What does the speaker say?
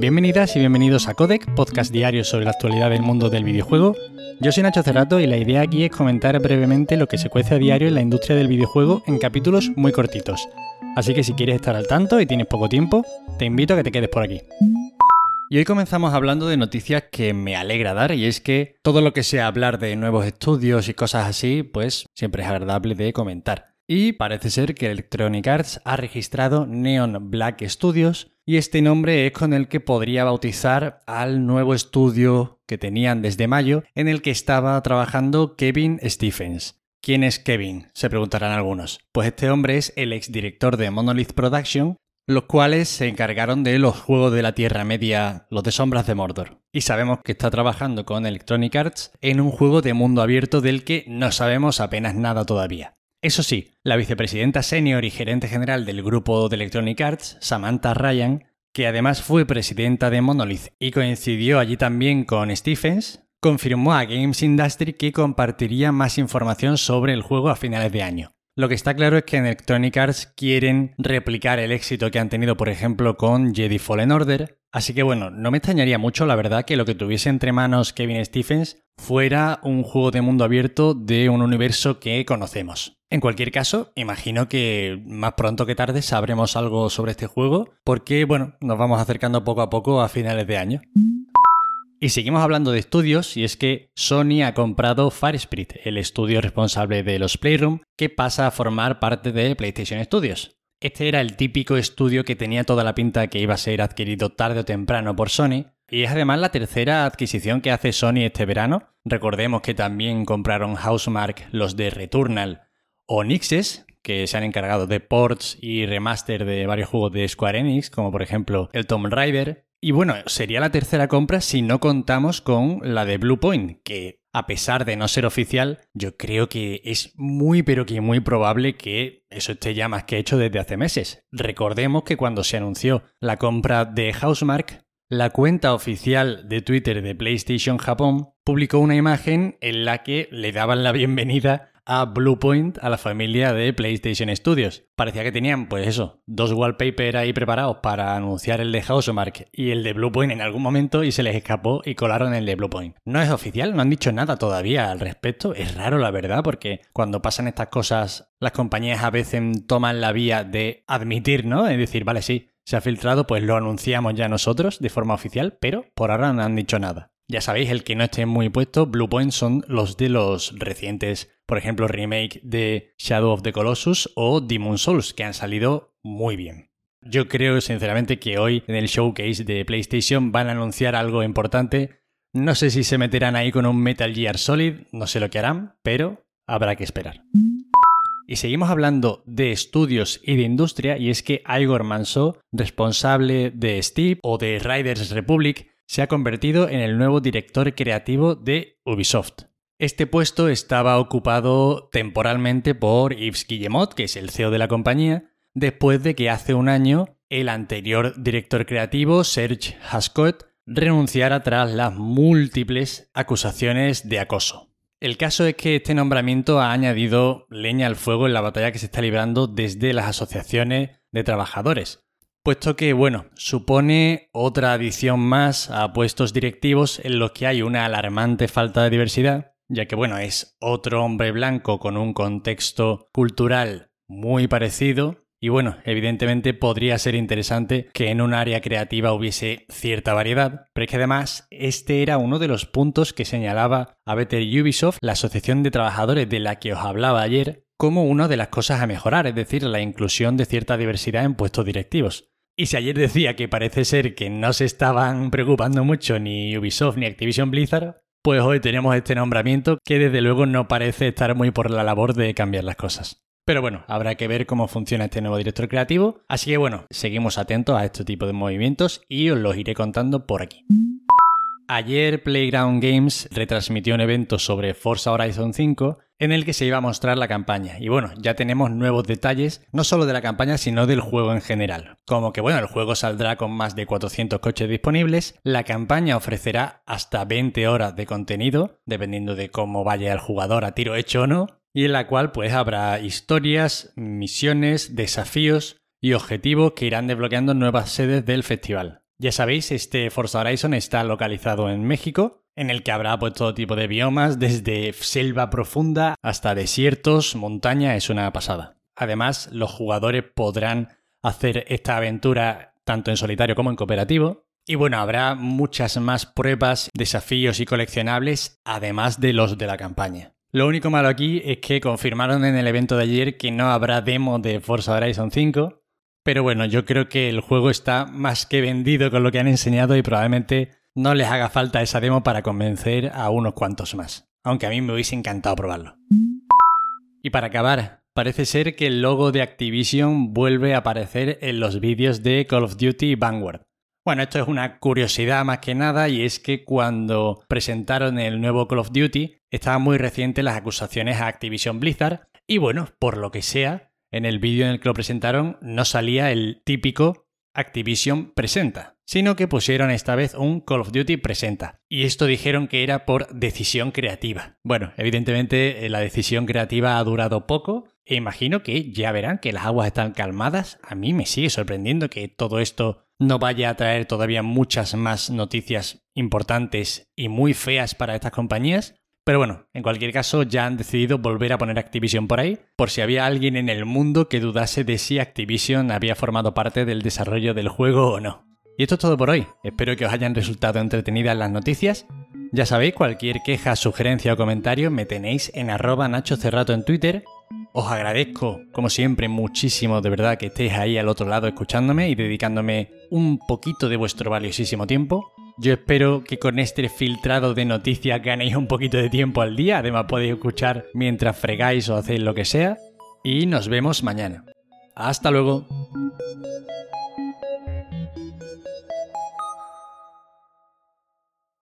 Bienvenidas y bienvenidos a Codec, podcast diario sobre la actualidad del mundo del videojuego. Yo soy Nacho Cerrato y la idea aquí es comentar brevemente lo que se cuece a diario en la industria del videojuego en capítulos muy cortitos. Así que si quieres estar al tanto y tienes poco tiempo, te invito a que te quedes por aquí. Y hoy comenzamos hablando de noticias que me alegra dar, y es que todo lo que sea hablar de nuevos estudios y cosas así, pues siempre es agradable de comentar. Y parece ser que Electronic Arts ha registrado Neon Black Studios, y este nombre es con el que podría bautizar al nuevo estudio que tenían desde mayo, en el que estaba trabajando Kevin Stephens. ¿Quién es Kevin? Se preguntarán algunos. Pues este hombre es el exdirector de Monolith Production los cuales se encargaron de los juegos de la Tierra Media, los de Sombras de Mordor. Y sabemos que está trabajando con Electronic Arts en un juego de mundo abierto del que no sabemos apenas nada todavía. Eso sí, la vicepresidenta senior y gerente general del grupo de Electronic Arts, Samantha Ryan, que además fue presidenta de Monolith y coincidió allí también con Stephens, confirmó a Games Industry que compartiría más información sobre el juego a finales de año. Lo que está claro es que en Electronic Arts quieren replicar el éxito que han tenido, por ejemplo, con Jedi Fallen Order. Así que bueno, no me extrañaría mucho, la verdad, que lo que tuviese entre manos Kevin Stephens fuera un juego de mundo abierto de un universo que conocemos. En cualquier caso, imagino que más pronto que tarde sabremos algo sobre este juego, porque bueno, nos vamos acercando poco a poco a finales de año. Y seguimos hablando de estudios, y es que Sony ha comprado Firespirit, el estudio responsable de los Playroom, que pasa a formar parte de PlayStation Studios. Este era el típico estudio que tenía toda la pinta que iba a ser adquirido tarde o temprano por Sony, y es además la tercera adquisición que hace Sony este verano. Recordemos que también compraron Housemark los de Returnal o Nixes, que se han encargado de ports y remaster de varios juegos de Square Enix, como por ejemplo el Tomb Raider, y bueno, sería la tercera compra si no contamos con la de Bluepoint, que a pesar de no ser oficial, yo creo que es muy pero que muy probable que eso esté ya más que hecho desde hace meses. Recordemos que cuando se anunció la compra de Housemark, la cuenta oficial de Twitter de PlayStation Japón publicó una imagen en la que le daban la bienvenida a Bluepoint, a la familia de PlayStation Studios. Parecía que tenían, pues eso, dos wallpapers ahí preparados para anunciar el de Housemark y el de Bluepoint en algún momento y se les escapó y colaron el de Bluepoint. No es oficial, no han dicho nada todavía al respecto. Es raro, la verdad, porque cuando pasan estas cosas, las compañías a veces toman la vía de admitir, ¿no? Es decir, vale, sí, se ha filtrado, pues lo anunciamos ya nosotros de forma oficial, pero por ahora no han dicho nada. Ya sabéis, el que no esté muy puesto, Bluepoint son los de los recientes, por ejemplo, remake de Shadow of the Colossus o Demon Souls, que han salido muy bien. Yo creo sinceramente que hoy en el showcase de PlayStation van a anunciar algo importante. No sé si se meterán ahí con un Metal Gear Solid, no sé lo que harán, pero habrá que esperar. Y seguimos hablando de estudios y de industria, y es que Igor Manso, responsable de Steve o de Riders Republic, se ha convertido en el nuevo director creativo de Ubisoft. Este puesto estaba ocupado temporalmente por Yves Guillemot, que es el CEO de la compañía, después de que hace un año el anterior director creativo, Serge Hascott, renunciara tras las múltiples acusaciones de acoso. El caso es que este nombramiento ha añadido leña al fuego en la batalla que se está librando desde las asociaciones de trabajadores, puesto que, bueno, supone otra adición más a puestos directivos en los que hay una alarmante falta de diversidad, ya que, bueno, es otro hombre blanco con un contexto cultural muy parecido. Y bueno, evidentemente podría ser interesante que en un área creativa hubiese cierta variedad, pero es que además este era uno de los puntos que señalaba a Better Ubisoft, la asociación de trabajadores de la que os hablaba ayer, como una de las cosas a mejorar, es decir, la inclusión de cierta diversidad en puestos directivos. Y si ayer decía que parece ser que no se estaban preocupando mucho ni Ubisoft ni Activision Blizzard, pues hoy tenemos este nombramiento que desde luego no parece estar muy por la labor de cambiar las cosas. Pero bueno, habrá que ver cómo funciona este nuevo director creativo. Así que bueno, seguimos atentos a este tipo de movimientos y os los iré contando por aquí. Ayer Playground Games retransmitió un evento sobre Forza Horizon 5 en el que se iba a mostrar la campaña. Y bueno, ya tenemos nuevos detalles, no solo de la campaña, sino del juego en general. Como que bueno, el juego saldrá con más de 400 coches disponibles, la campaña ofrecerá hasta 20 horas de contenido, dependiendo de cómo vaya el jugador a tiro hecho o no, y en la cual pues habrá historias, misiones, desafíos y objetivos que irán desbloqueando nuevas sedes del festival. Ya sabéis, este Forza Horizon está localizado en México, en el que habrá pues, todo tipo de biomas, desde selva profunda hasta desiertos, montaña, es una pasada. Además, los jugadores podrán hacer esta aventura tanto en solitario como en cooperativo. Y bueno, habrá muchas más pruebas, desafíos y coleccionables, además de los de la campaña. Lo único malo aquí es que confirmaron en el evento de ayer que no habrá demo de Forza Horizon 5, pero bueno, yo creo que el juego está más que vendido con lo que han enseñado y probablemente no les haga falta esa demo para convencer a unos cuantos más. Aunque a mí me hubiese encantado probarlo. Y para acabar, parece ser que el logo de Activision vuelve a aparecer en los vídeos de Call of Duty Vanguard. Bueno, esto es una curiosidad más que nada y es que cuando presentaron el nuevo Call of Duty estaban muy recientes las acusaciones a Activision Blizzard y bueno, por lo que sea, en el vídeo en el que lo presentaron no salía el típico Activision presenta, sino que pusieron esta vez un Call of Duty presenta. Y esto dijeron que era por decisión creativa. Bueno, evidentemente eh, la decisión creativa ha durado poco imagino que ya verán que las aguas están calmadas. A mí me sigue sorprendiendo que todo esto no vaya a traer todavía muchas más noticias importantes y muy feas para estas compañías, pero bueno, en cualquier caso ya han decidido volver a poner Activision por ahí, por si había alguien en el mundo que dudase de si Activision había formado parte del desarrollo del juego o no. Y esto es todo por hoy. Espero que os hayan resultado entretenidas las noticias. Ya sabéis, cualquier queja, sugerencia o comentario me tenéis en arroba Nacho Cerrato en Twitter. Os agradezco, como siempre, muchísimo de verdad que estéis ahí al otro lado escuchándome y dedicándome un poquito de vuestro valiosísimo tiempo. Yo espero que con este filtrado de noticias ganéis un poquito de tiempo al día. Además podéis escuchar mientras fregáis o hacéis lo que sea. Y nos vemos mañana. Hasta luego.